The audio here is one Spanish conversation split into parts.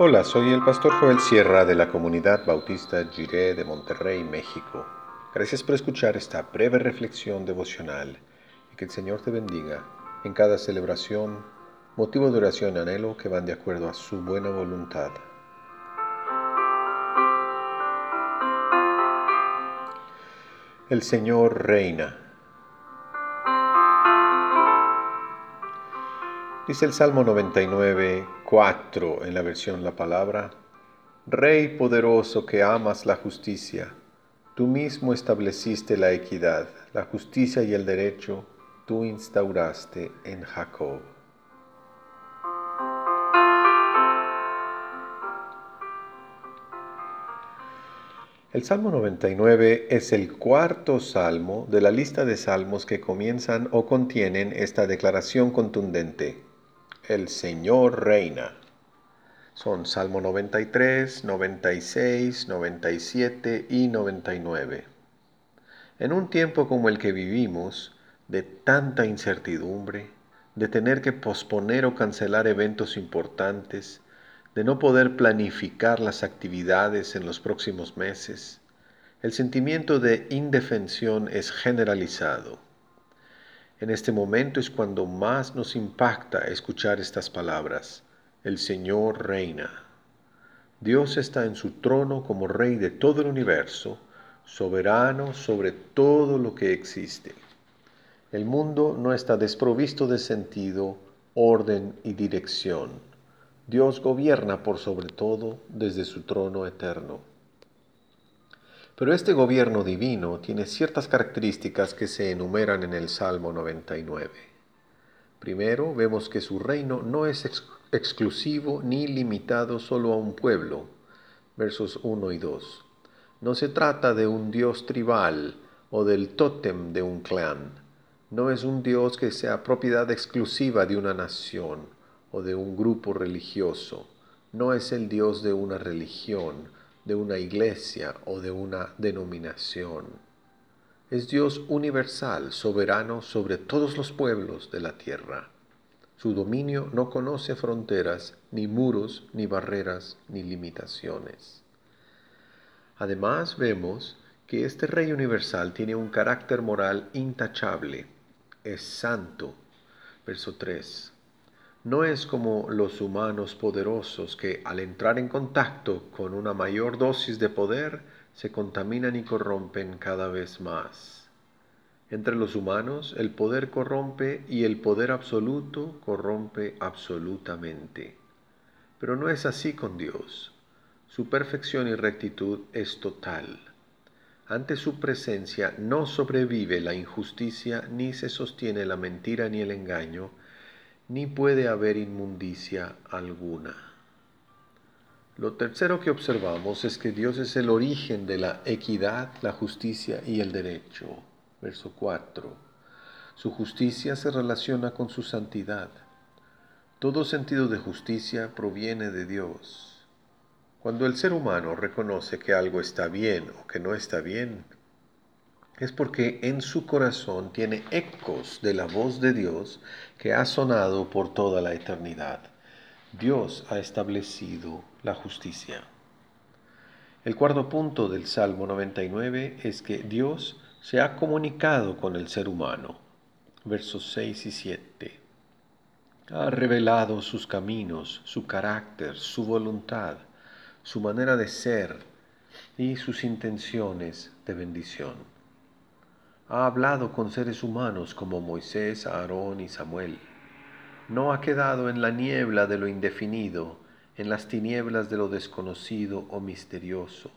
Hola, soy el pastor Joel Sierra de la comunidad bautista Jiré de Monterrey, México. Gracias por escuchar esta breve reflexión devocional y que el Señor te bendiga en cada celebración, motivo de oración y anhelo que van de acuerdo a su buena voluntad. El Señor reina. Dice el Salmo 99, 4 en la versión La Palabra, Rey poderoso que amas la justicia, tú mismo estableciste la equidad, la justicia y el derecho, tú instauraste en Jacob. El Salmo 99 es el cuarto salmo de la lista de salmos que comienzan o contienen esta declaración contundente el Señor reina. Son Salmo 93, 96, 97 y 99. En un tiempo como el que vivimos, de tanta incertidumbre, de tener que posponer o cancelar eventos importantes, de no poder planificar las actividades en los próximos meses, el sentimiento de indefensión es generalizado. En este momento es cuando más nos impacta escuchar estas palabras. El Señor reina. Dios está en su trono como Rey de todo el universo, soberano sobre todo lo que existe. El mundo no está desprovisto de sentido, orden y dirección. Dios gobierna por sobre todo desde su trono eterno. Pero este gobierno divino tiene ciertas características que se enumeran en el Salmo 99. Primero, vemos que su reino no es exclusivo ni limitado solo a un pueblo. Versos 1 y 2. No se trata de un Dios tribal o del tótem de un clan. No es un Dios que sea propiedad exclusiva de una nación o de un grupo religioso. No es el Dios de una religión de una iglesia o de una denominación. Es Dios universal, soberano sobre todos los pueblos de la tierra. Su dominio no conoce fronteras, ni muros, ni barreras, ni limitaciones. Además vemos que este Rey universal tiene un carácter moral intachable, es santo. Verso 3 no es como los humanos poderosos que al entrar en contacto con una mayor dosis de poder se contaminan y corrompen cada vez más. Entre los humanos el poder corrompe y el poder absoluto corrompe absolutamente. Pero no es así con Dios. Su perfección y rectitud es total. Ante su presencia no sobrevive la injusticia, ni se sostiene la mentira ni el engaño, ni puede haber inmundicia alguna. Lo tercero que observamos es que Dios es el origen de la equidad, la justicia y el derecho. Verso 4. Su justicia se relaciona con su santidad. Todo sentido de justicia proviene de Dios. Cuando el ser humano reconoce que algo está bien o que no está bien, es porque en su corazón tiene ecos de la voz de Dios que ha sonado por toda la eternidad. Dios ha establecido la justicia. El cuarto punto del Salmo 99 es que Dios se ha comunicado con el ser humano. Versos 6 y 7. Ha revelado sus caminos, su carácter, su voluntad, su manera de ser y sus intenciones de bendición ha hablado con seres humanos como Moisés, Aarón y Samuel. No ha quedado en la niebla de lo indefinido, en las tinieblas de lo desconocido o misterioso.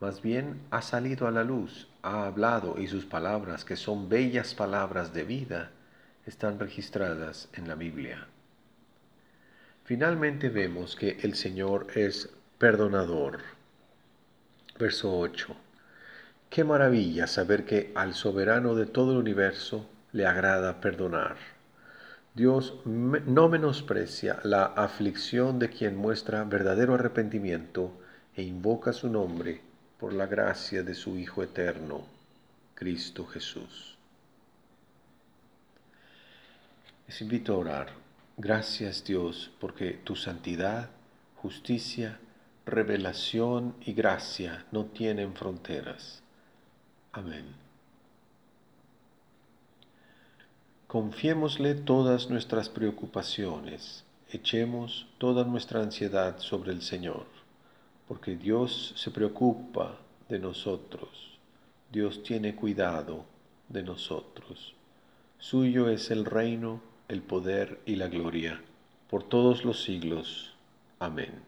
Más bien ha salido a la luz, ha hablado y sus palabras, que son bellas palabras de vida, están registradas en la Biblia. Finalmente vemos que el Señor es perdonador. Verso 8. Qué maravilla saber que al soberano de todo el universo le agrada perdonar. Dios no menosprecia la aflicción de quien muestra verdadero arrepentimiento e invoca su nombre por la gracia de su Hijo eterno, Cristo Jesús. Les invito a orar. Gracias Dios porque tu santidad, justicia, revelación y gracia no tienen fronteras. Amén. Confiémosle todas nuestras preocupaciones, echemos toda nuestra ansiedad sobre el Señor, porque Dios se preocupa de nosotros, Dios tiene cuidado de nosotros. Suyo es el reino, el poder y la gloria, por todos los siglos. Amén.